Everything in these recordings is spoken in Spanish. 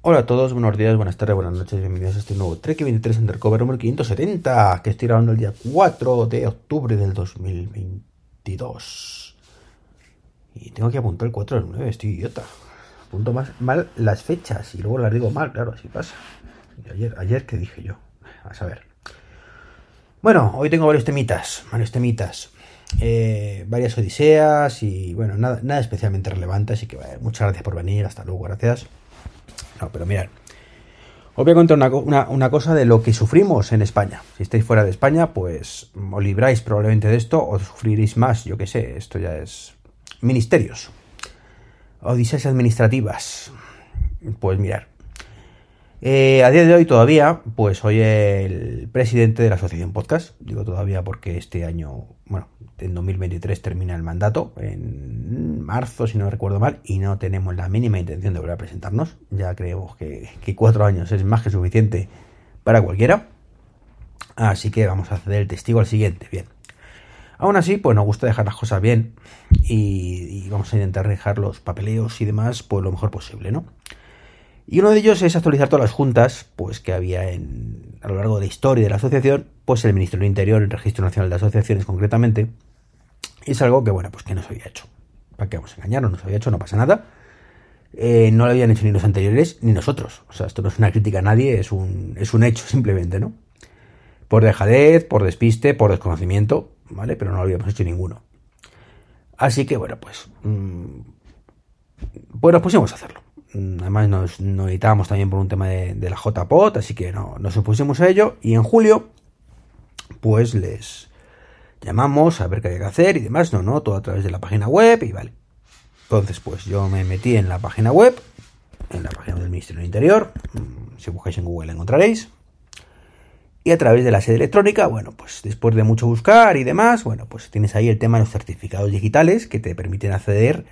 Hola a todos, buenos días, buenas tardes, buenas noches, bienvenidos a este nuevo Trek 23 Undercover número 570 que estoy grabando el día 4 de octubre del 2022. Y tengo que apuntar el 4 del 9, estoy idiota. Apunto más, mal las fechas y luego las digo mal, claro, así pasa. Ayer, ayer, ¿qué dije yo? A saber. Bueno, hoy tengo varios temitas, varios temitas. Eh, varias odiseas y bueno, nada, nada especialmente relevante, así que bueno, muchas gracias por venir, hasta luego, gracias. No, pero mirad, os voy a contar una, cosa de lo que sufrimos en España. Si estáis fuera de España, pues os libráis probablemente de esto o sufriréis más, yo que sé, esto ya es ministerios. Odiseas administrativas. Pues mirar. Eh, a día de hoy todavía, pues soy el presidente de la Asociación Podcast. Digo todavía porque este año, bueno, en 2023 termina el mandato, en marzo, si no recuerdo mal, y no tenemos la mínima intención de volver a presentarnos. Ya creemos que, cuatro años es más que suficiente para cualquiera. Así que vamos a ceder el testigo al siguiente. Bien. Aún así, pues nos gusta dejar las cosas bien y, y vamos a intentar dejar los papeleos y demás pues lo mejor posible, ¿no? Y uno de ellos es actualizar todas las juntas pues, que había en, a lo largo de la historia de la asociación, pues el Ministerio del Interior, el Registro Nacional de Asociaciones concretamente, es algo que, bueno, pues que no se había hecho. ¿Para qué vamos a engañarnos? No se había hecho, no pasa nada. Eh, no lo habían hecho ni los anteriores ni nosotros. O sea, esto no es una crítica a nadie, es un, es un hecho simplemente, ¿no? Por dejadez, por despiste, por desconocimiento, ¿vale? Pero no lo habíamos hecho ninguno. Así que, bueno, pues... Mmm, pues nos pusimos a hacerlo. Mm, además nos, nos editábamos también por un tema de, la JPOT, así que no, nos opusimos a ello y en julio pues les llamamos a ver qué hay que hacer y demás, no, no, todo a través de la página web y vale. Entonces pues yo me metí en la página web, en la página del Ministerio del Interior, mm, si buscáis en Google la encontraréis. Y a través de la sede electrónica, bueno, pues después de mucho buscar y demás, bueno, pues tienes ahí el tema de los certificados digitales que te permiten acceder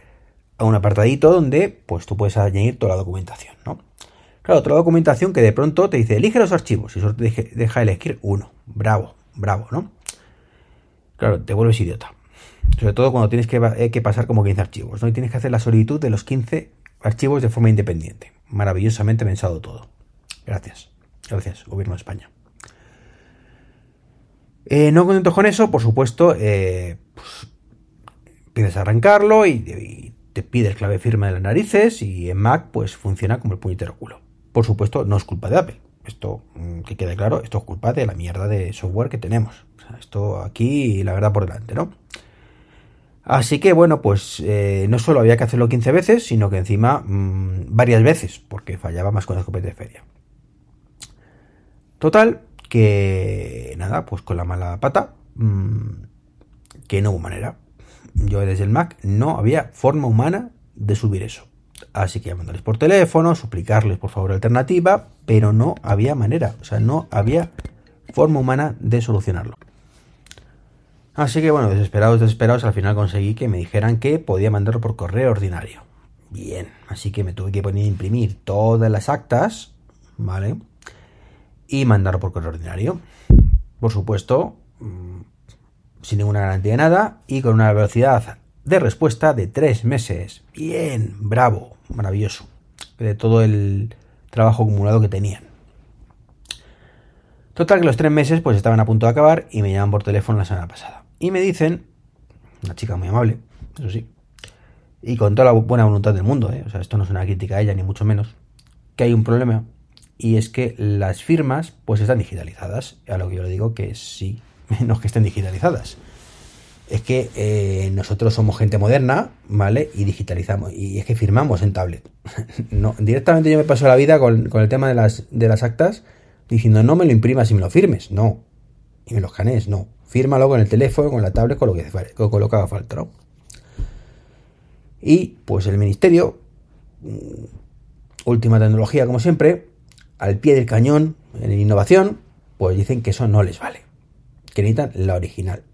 a un apartadito donde pues tú puedes añadir toda la documentación, ¿no? Claro, toda la documentación que de pronto te dice, elige los archivos y solo te deja elegir uno. Bravo, bravo, ¿no? Claro, te vuelves idiota. Sobre todo cuando tienes que, eh, pasar como 15 archivos, ¿no? Y tienes que hacer la solicitud de los 15 archivos de forma independiente. Maravillosamente pensado todo. Gracias. Gracias, Gobierno de España. Eh, no contento con eso, por supuesto, eh, pues, empiezas a arrancarlo y, y te pide clave firma de las narices y en Mac pues funciona como el puñetero culo. Por supuesto, no es culpa de Apple. Esto, mm, que quede claro, esto es culpa de la mierda de software que tenemos. Esto aquí, la verdad, por delante, ¿no? Así que, bueno, pues eh, no solo había que hacerlo 15 veces, sino que encima mmm, varias veces, porque fallaba más con la escopeta de feria. Total, que nada, pues con la mala pata, mmm, que no hubo manera yo desde el Mac no había forma humana de subir eso. Así que llamarles por teléfono, suplicarles por favor alternativa, pero no había manera, o sea, no había forma humana de solucionarlo. Así que bueno, desesperados, desesperados, al final conseguí que me dijeran que podía mandarlo por correo ordinario. Bien, así que me tuve que poner a imprimir todas las actas, ¿vale? Y mandarlo por correo ordinario. Por supuesto, sin ninguna garantía de nada y con una velocidad de respuesta de tres meses. Bien, bravo, maravilloso. De todo el trabajo acumulado que tenían. Total que los tres meses pues estaban a punto de acabar y me llaman por teléfono la semana pasada. Y me dicen, una chica muy amable, eso sí, y con toda la buena voluntad del mundo, ¿eh? o sea, esto no es una crítica a ella ni mucho menos, que hay un problema y es que las firmas pues están digitalizadas. A lo que yo le digo que sí, no que estén digitalizadas. Es que eh, nosotros somos gente moderna, ¿vale? Y digitalizamos. Y es que firmamos en tablet. no, directamente yo me paso la vida con, con, el tema de las, de las actas diciendo no me lo imprimas y me lo firmes. No. Y me lo escanees. No. Fírmalo con el teléfono, con la tablet, con lo que, con lo que haga falta, ¿no? Y pues el ministerio, mm, última tecnología como siempre, al pie del cañón en innovación, pues dicen que eso no les vale que necesitan la original.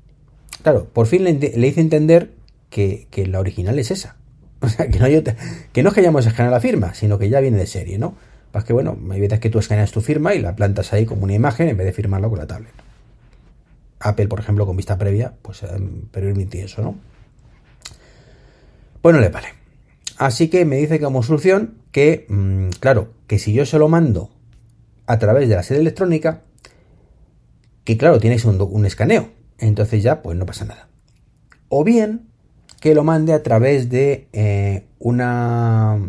Claro, por fin le, hice entender que, la original es esa. O sea, que no, yo te, que no es que hayamos escaneado la firma, sino que ya viene de serie, ¿no? Pues que bueno, hay veces que tú escaneas tu firma y la plantas ahí como una imagen en vez de firmarlo con la tablet. Apple, por ejemplo, con vista previa, pues eh, permite eso, ¿no? Pues no le vale. Así que me dice como solución que, mm, claro, que si yo se lo mando a través de la sede electrónica, que claro, tienes un, un escaneo, entonces ya pues no pasa nada. O bien que lo mande a través de eh, una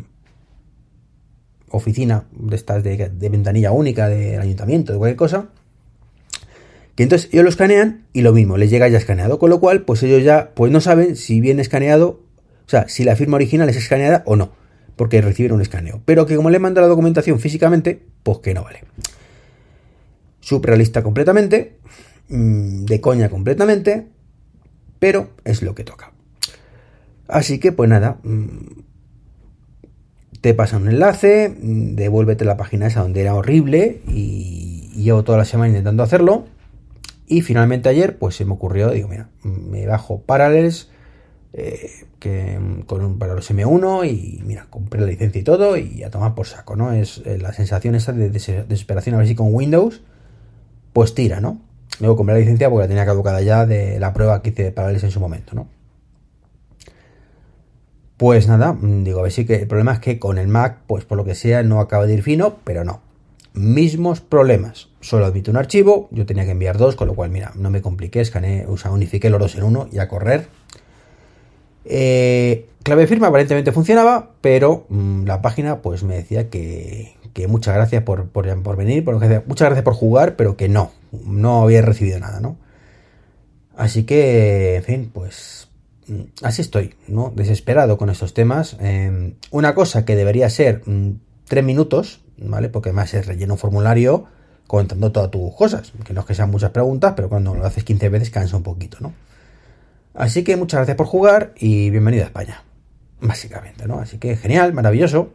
oficina de estas de, ventanilla única del ayuntamiento, de cualquier cosa, que entonces ellos lo escanean y lo mismo, les llega ya escaneado, con lo cual pues ellos ya pues no saben si viene escaneado, o sea, si la firma original es escaneada o no, porque reciben un escaneo, pero que como le manda la documentación físicamente, pues que no vale. Surrealista completamente, mm, de coña completamente, pero es lo que toca. Así que pues nada, mm, te pasa un enlace, devuélvete la página esa donde era horrible y, llevo toda la semana intentando hacerlo. Y finalmente ayer, pues se me ocurrió, digo, mira, me bajo Parallels eh, que, con para los M1 y mira, compré la licencia y todo y a tomar por saco, ¿no? Es eh, la sensación esa de desesperación a ver si con Windows, pues tira, ¿no? Luego compré la licencia porque la tenía caducada ya de la prueba que hice Parallels en su momento, ¿no? Pues nada, mm, digo, a ver si que el problema es que con el Mac, pues por lo que sea, no acaba de ir fino, pero no. Mismos problemas. Solo admito un archivo, yo tenía que enviar dos, con lo cual, mira, no me compliqué, escaneé, o sea, unifiqué los dos en uno y a correr. Eh, clave firma aparentemente funcionaba, pero mm, la página pues me decía que, que muchas gracias por, por, venir, por, muchas gracias por jugar, pero que no, no había recibido nada, ¿no? Así que, en fin, pues Mm, así estoy, ¿no? Desesperado con estos temas. Em, una cosa que debería ser mm, tres minutos, ¿vale? Porque además es relleno un formulario contando todas tus cosas. Que no es que sean muchas preguntas, pero cuando lo haces 15 veces cansa un poquito, ¿no? Así que muchas gracias por jugar y bienvenido a España. Básicamente, ¿no? Así que genial, maravilloso.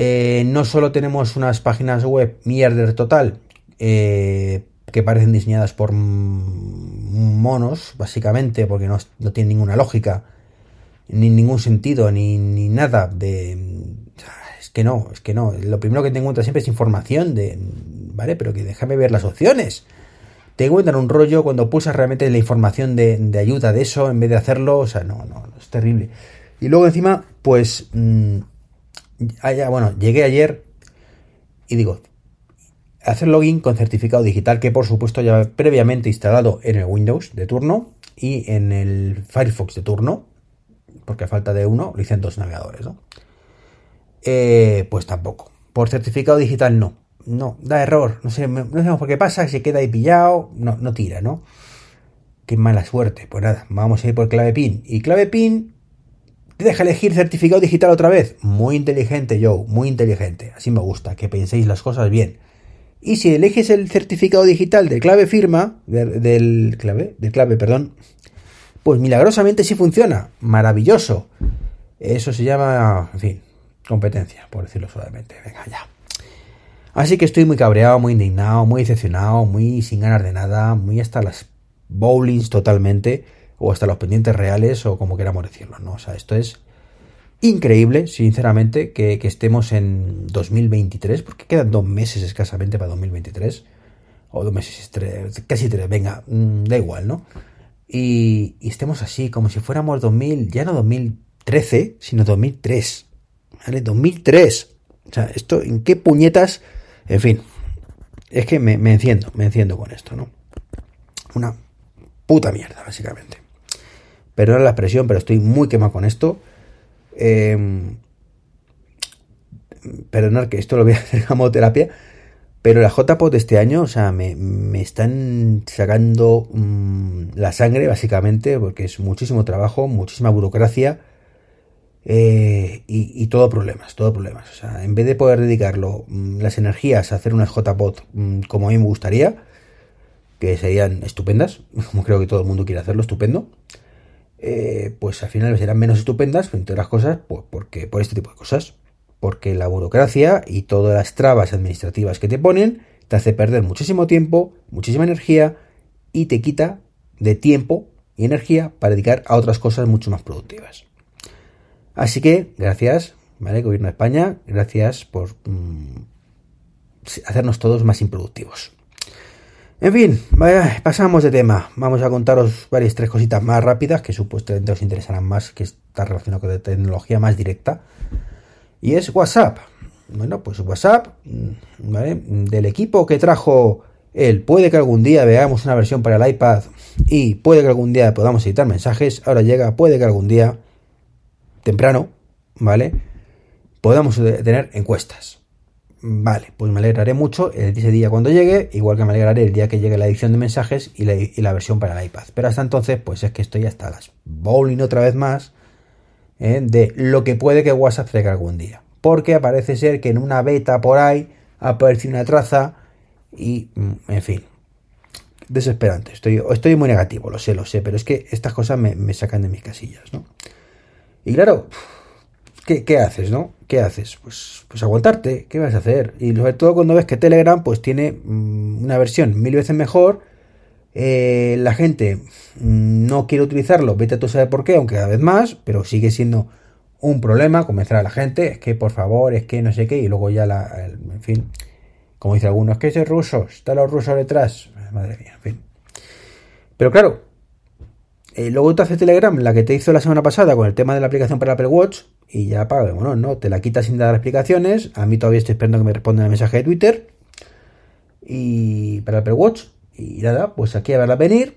Eh, no solo tenemos unas páginas web mierder total, eh, que parecen diseñadas por monos, básicamente, porque no, no tienen ninguna lógica, ni ningún sentido, ni, ni, nada de... Es que no, es que no. Lo primero que te encuentras siempre es información de... ¿Vale? Pero que déjame ver las opciones. Te encuentran un rollo cuando pulsas realmente la información de, de, ayuda de eso en vez de hacerlo. O sea, no, no, es terrible. Y luego encima, pues... Mmm, bueno, llegué ayer y digo, hacer login con certificado digital que por supuesto ya previamente instalado en el Windows de turno y en el Firefox de turno, porque falta de uno lo hice dos navegadores, ¿no? Eh, pues tampoco. Por certificado digital no. No, da error. No sé, no sabemos por qué pasa, se queda ahí pillado, no, no tira, ¿no? Qué mala suerte. Pues nada, vamos a ir por clave PIN. Y clave PIN te deja elegir certificado digital otra vez. Muy inteligente, Joe, muy inteligente. Así me gusta, que penséis las cosas bien. Y si eliges el certificado digital de clave firma, del, clave, del clave, perdón, pues milagrosamente sí funciona. Maravilloso. Eso se llama, en fin, competencia, por decirlo suavemente. Venga, ya. Así que estoy muy cabreado, muy indignado, muy decepcionado, muy sin ganas de nada, muy hasta las bowlings totalmente, o hasta los pendientes reales, o como queramos decirlo, ¿no? O sea, esto es increíble, sinceramente, que, estemos en 2023, porque quedan dos meses escasamente para 2023, o dos meses, casi tres, venga, mm, da igual, ¿no? Y, estemos así, como si fuéramos 2000, ya no 2013, sino 2003, ¿vale? 2003. O sea, esto, ¿en qué puñetas? En fin, es que me enciendo, me enciendo con esto, ¿no? Una puta mierda, básicamente. Perdón la expresión, pero estoy muy quemado con esto. Eh, perdonar que esto lo voy a hacer como terapia, pero la JPOT de este año, o sea, me, están sacando mm, la sangre, básicamente, porque es muchísimo trabajo, muchísima burocracia eh, y, todo problemas, todo problemas. O sea, en vez de poder dedicarlo mm, las energías a hacer unas JPOT mm, como a mí me gustaría, que serían estupendas, como creo que todo el mundo quiere hacerlo, estupendo. Eh, pues al final serán menos estupendas, entre otras cosas, pues porque, por este tipo de cosas. Porque la burocracia y todas las trabas administrativas que te ponen te hace perder muchísimo tiempo, muchísima energía y te quita de tiempo y energía para dedicar a otras cosas mucho más productivas. Así que, gracias, ¿vale? Gobierno de España, gracias por mm, hacernos todos más improductivos. En fin, pasamos de tema. Vamos a contaros varias tres cositas más rápidas que supuestamente os interesarán más, que está relacionado con la tecnología más directa. Y es WhatsApp. Bueno, pues WhatsApp, mm, ¿vale? Del equipo que trajo él, puede que algún día veamos una versión para el iPad y puede que algún día podamos editar mensajes. Ahora llega, puede que algún día, temprano, ¿vale? Podamos tener encuestas. Vale, pues me alegraré mucho ese día cuando llegue, igual que me alegraré el día que llegue la edición de mensajes y la, versión para el iPad. Pero hasta entonces, pues es que estoy hasta las bowling otra vez más ¿eh? de lo que puede que WhatsApp traiga algún día. Porque parece ser que en una beta por ahí aparece una traza y, mm, en fin, desesperante. Estoy, estoy muy negativo, lo sé, lo sé, pero es que estas cosas me, me sacan de mis casillas, ¿no? Y claro, ¿qué, haces, no? ¿Qué haces? Pues, pues aguantarte, ¿qué vas a hacer? Y sobre todo cuando ves que Telegram pues tiene mm, una versión mil veces mejor, eh, la gente mm, no quiere utilizarlo, vete a tú saber por qué, aunque cada vez más, pero sigue siendo un problema convencer a la gente, es que por favor, es que no sé qué, y luego ya la, en fin, como dice algunos, es que es ruso, están los rusos detrás, madre mía, en fin. Pero claro, eh, luego te hace Telegram, la que te hizo la semana pasada con el tema de la aplicación para Apple Watch, y ya paga, bueno, no, te la quitas sin dar explicaciones. A mí todavía estoy esperando que me respondan el mensaje de Twitter. Y para Apple Watch. Y nada, pues aquí a verla venir.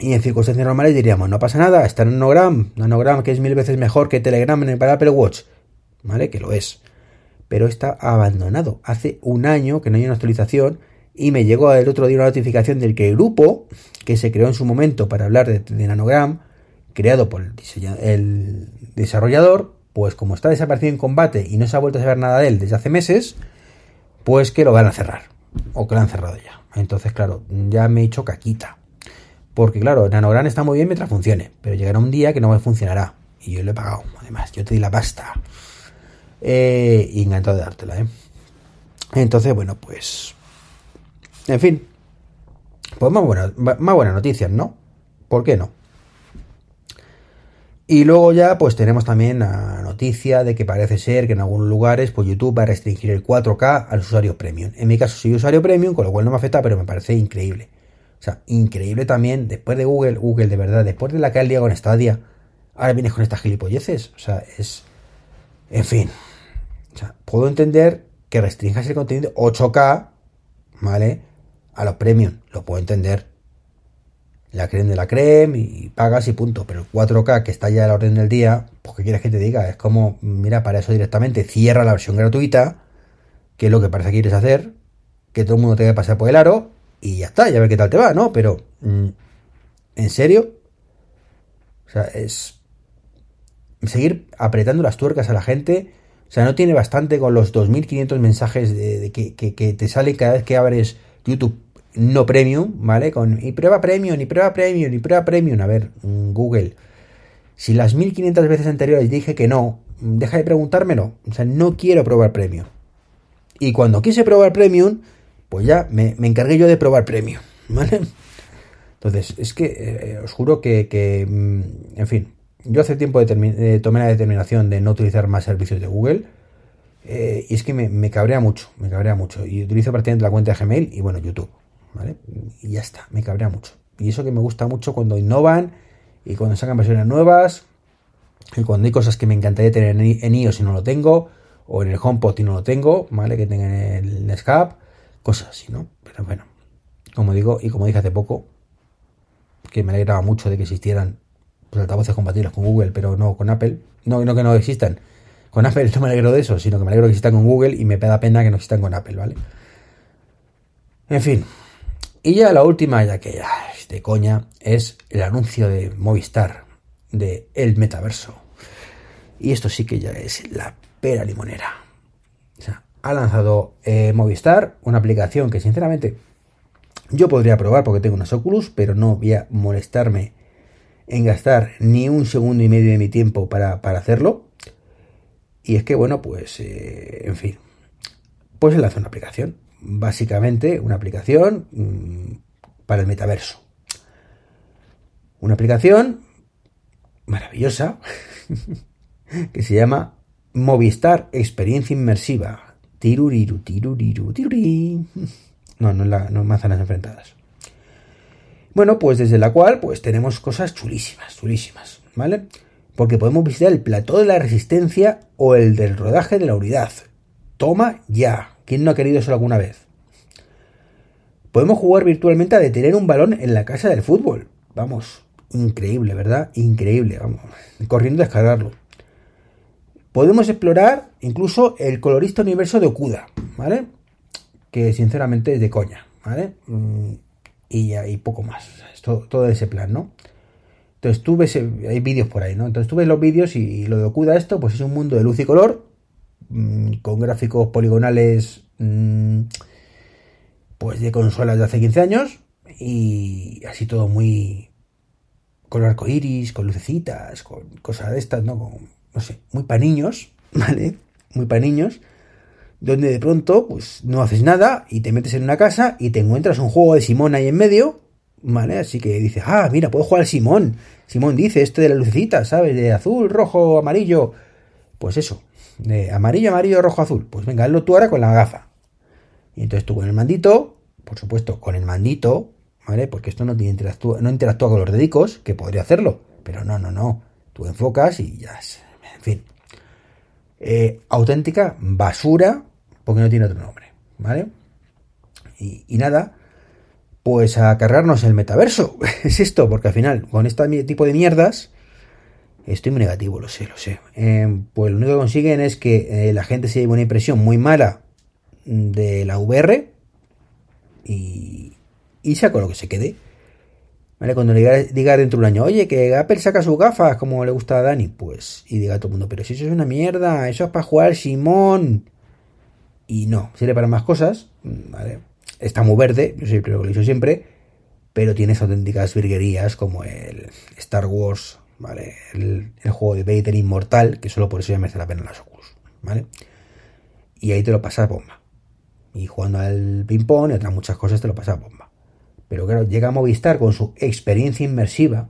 Y en circunstancias normales diríamos, no pasa nada, está en Nanogram, Nanogram que es mil veces mejor que Telegram en el para Apple Watch. ¿Vale? Que lo es. Pero está abandonado. Hace un año que no hay una actualización. Y me llegó el otro día una notificación del que el grupo que se creó en su momento para hablar de, de Nanogram creado por el, desarrollador, pues como está desaparecido en combate y no se ha vuelto a saber nada de él desde hace meses, pues que lo van a cerrar. O que lo han cerrado ya. Entonces, claro, ya me he hecho caquita. Porque, claro, Nanogram está muy bien mientras funcione. Pero llegará un día que no me funcionará. Y yo lo he pagado. Además, yo te di la pasta. Eh, y encantado de dártela, ¿eh? Entonces, bueno, pues. En fin. Pues más, más buenas noticias, ¿no? ¿Por qué no? Y luego ya pues tenemos también la noticia de que parece ser que en algunos lugares pues YouTube va a restringir el 4K al usuario premium. En mi caso soy usuario premium, con lo cual no me afecta, pero me parece increíble. O sea, increíble también, después de Google, Google de verdad, después de la que día con Stadia, ahora vienes con estas gilipolleces. O sea, es... En fin. O sea, puedo entender que restringas el contenido 8K, ¿vale? A los premium, lo puedo entender la creen de la creme y pagas y punto. Pero el 4K que está ya a la orden del día, pues ¿qué quieres que te diga? Es como, mira, para eso directamente cierra la versión gratuita, que es lo que parece que quieres hacer, que todo el mundo te que pasar por el aro y ya está, ya ver qué tal te va, ¿no? Pero, mm, ¿en serio? O sea, es seguir apretando las tuercas a la gente. O sea, no tiene bastante con los 2.500 mensajes de, que, que te salen cada vez que abres YouTube no premium, ¿vale? Con y prueba premium, y prueba premium, y prueba premium. A ver, mm, Google, si las 1500 veces anteriores dije que no, deja de preguntármelo. O sea, no quiero probar premium. Y cuando quise probar premium, pues ya me, encargué yo de probar premium, ¿vale? Entonces, es que eh, os juro que, mm, en fin, yo hace tiempo de tomé la determinación de no utilizar más servicios de Google. Eh, y es que me, me, cabrea mucho, me cabrea mucho. Y utilizo prácticamente la cuenta de Gmail y bueno, YouTube. Y ya está, me cabrea mucho. Y eso que me gusta mucho cuando innovan y cuando sacan versiones nuevas y cuando hay cosas que me encantaría tener en iOS y no lo tengo, o en el HomePod y no lo tengo, ¿vale? Que tengan el Netscape, cosas así, ¿no? Pero bueno, como digo, y como dije hace poco, que me alegraba mucho de que existieran pues, altavoces compatibles con Google, pero no con Apple. No, no que no existan. Con Apple no me alegro de eso, sino que me alegro que existan con Google y me da pena que no existan con Apple, ¿vale? En fin, y ya la última, ya que de coña, es el anuncio de Movistar de el metaverso. Y esto sí que ya es la pera limonera. O sea, ha lanzado eh, Movistar una aplicación que sinceramente yo podría probar porque tengo unas Oculus, pero no voy a molestarme en gastar ni un segundo y medio de mi tiempo para, hacerlo. Y es que, bueno, pues, eh, en fin, pues hace una aplicación básicamente una aplicación mm, para el metaverso. Una aplicación maravillosa que se llama Movistar Experiencia Inmersiva. Tiruriru, tiruriru, tiruri. No, no, la, no manzanas enfrentadas. Bueno, pues desde la cual pues tenemos cosas chulísimas, chulísimas, ¿vale? Porque podemos visitar el plató de la resistencia o el del rodaje de la unidad. Toma ya. ¿Quién no ha querido eso alguna vez? Podemos jugar virtualmente a detener un balón en la casa del fútbol. Vamos, increíble, ¿verdad? Increíble, vamos. Corriendo a descargarlo. Podemos explorar incluso el colorista universo de Okuda, ¿vale? Que sinceramente es de coña, ¿vale? Mm, y, y poco más. Todo, todo ese plan, ¿no? Entonces tú ves, hay vídeos por ahí, ¿no? Entonces tú ves los vídeos y, lo de Okuda esto, pues es un mundo de luz y color, mm, con gráficos poligonales, mm, pues de consolas de hace 15 años, y así todo muy con arco iris, con lucecitas, con cosas de estas, ¿no? Con, no sé, muy para niños, ¿vale? Muy para niños, donde de pronto, pues no haces nada y te metes en una casa y te encuentras un juego de Simón ahí en medio, ¿vale? Así que dices, ah, mira, puedo jugar al Simón. Simón dice, este de la lucecita, ¿sabes? De azul, rojo, amarillo. Pues eso, de amarillo, amarillo, rojo, azul. Pues venga, hazlo tú ahora con la gafa. Y entonces tú con el mandito, por supuesto, con el mandito, ¿vale? Porque esto no, interactúa, no interactúa con los dedicos, que podría hacerlo. Pero no, no, no. Tú enfocas y ya en fin. Eh, auténtica basura, porque no tiene otro nombre, ¿vale? Y, nada, pues a cargarnos el metaverso. es esto, porque al final, con este tipo de mierdas, estoy muy negativo, lo sé, lo sé. Eh, pues lo único que consiguen es que eh, la gente se lleve una impresión muy mala de la VR y, y sea con lo que se quede. Cuando le diga, dentro de un año, oye, que Apple saca sus gafas como le gusta a Dani, pues, y diga a todo el mundo, pero si eso es una mierda, eso es para jugar Simón. Y no, sirve para más cosas, ¿vale? Está muy verde, yo siempre lo he siempre, pero tienes auténticas virguerías como el Star Wars, ¿vale? El, juego de Vader Inmortal, que solo por eso ya merece la pena las Oculus, ¿vale? Y ahí te lo pasas bomba. Y jugando al ping-pong y otras muchas cosas te lo pasas bomba. Pero claro, llega a Movistar con su experiencia inmersiva,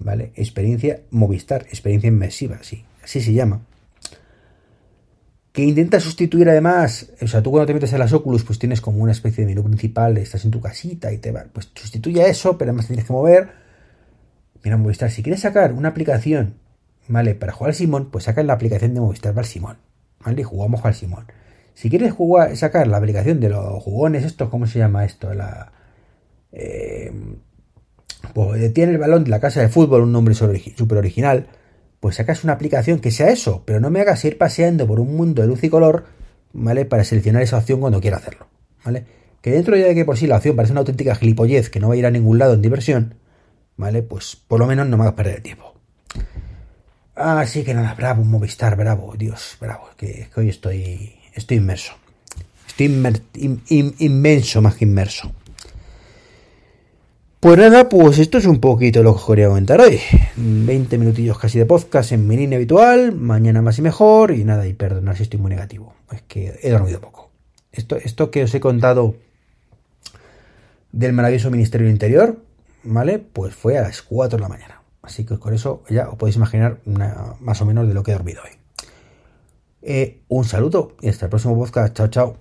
¿vale? Experiencia Movistar, experiencia inmersiva, sí, así se llama. Que intenta sustituir además, o sea, tú cuando te metes a las Oculus, pues tienes como una especie de menú principal, estás en tu casita y te va, pues sustituye eso, pero además tienes que mover. Mira, Movistar, si quieres sacar una aplicación, ¿vale? Para jugar al Simón, pues saca la aplicación de Movistar para el Simón, ¿vale? Y jugamos al Simón. Si quieres jugar, sacar la aplicación de los jugones, estos, ¿cómo se llama esto? La, eh, pues tiene el balón de la casa de fútbol, un nombre súper original. Pues sacas una aplicación que sea eso, pero no me hagas ir paseando por un mundo de luz y color, ¿vale? Para seleccionar esa opción cuando quiera hacerlo, ¿vale? Que dentro ya de que por sí la opción parece una auténtica gilipollez que no va a ir a ningún lado en diversión, ¿vale? Pues por lo menos no me hagas perder el tiempo. Así que nada, bravo, Movistar, bravo, Dios, bravo, que hoy estoy estoy inmerso. Estoy inmenso más que inmerso. Pues nada, pues esto es un poquito lo que quería comentar hoy. 20 minutillos casi de podcast en mi línea habitual, mañana más y mejor, y nada, y perdonad si estoy muy negativo. Es que he dormido poco. Esto, esto que os he contado del maravilloso Ministerio del Interior, ¿vale? Pues fue a las 4 de la mañana. Así que con eso ya os podéis imaginar más o menos de lo que he dormido hoy. Eh, un saludo y hasta el próximo podcast. Chao, chao.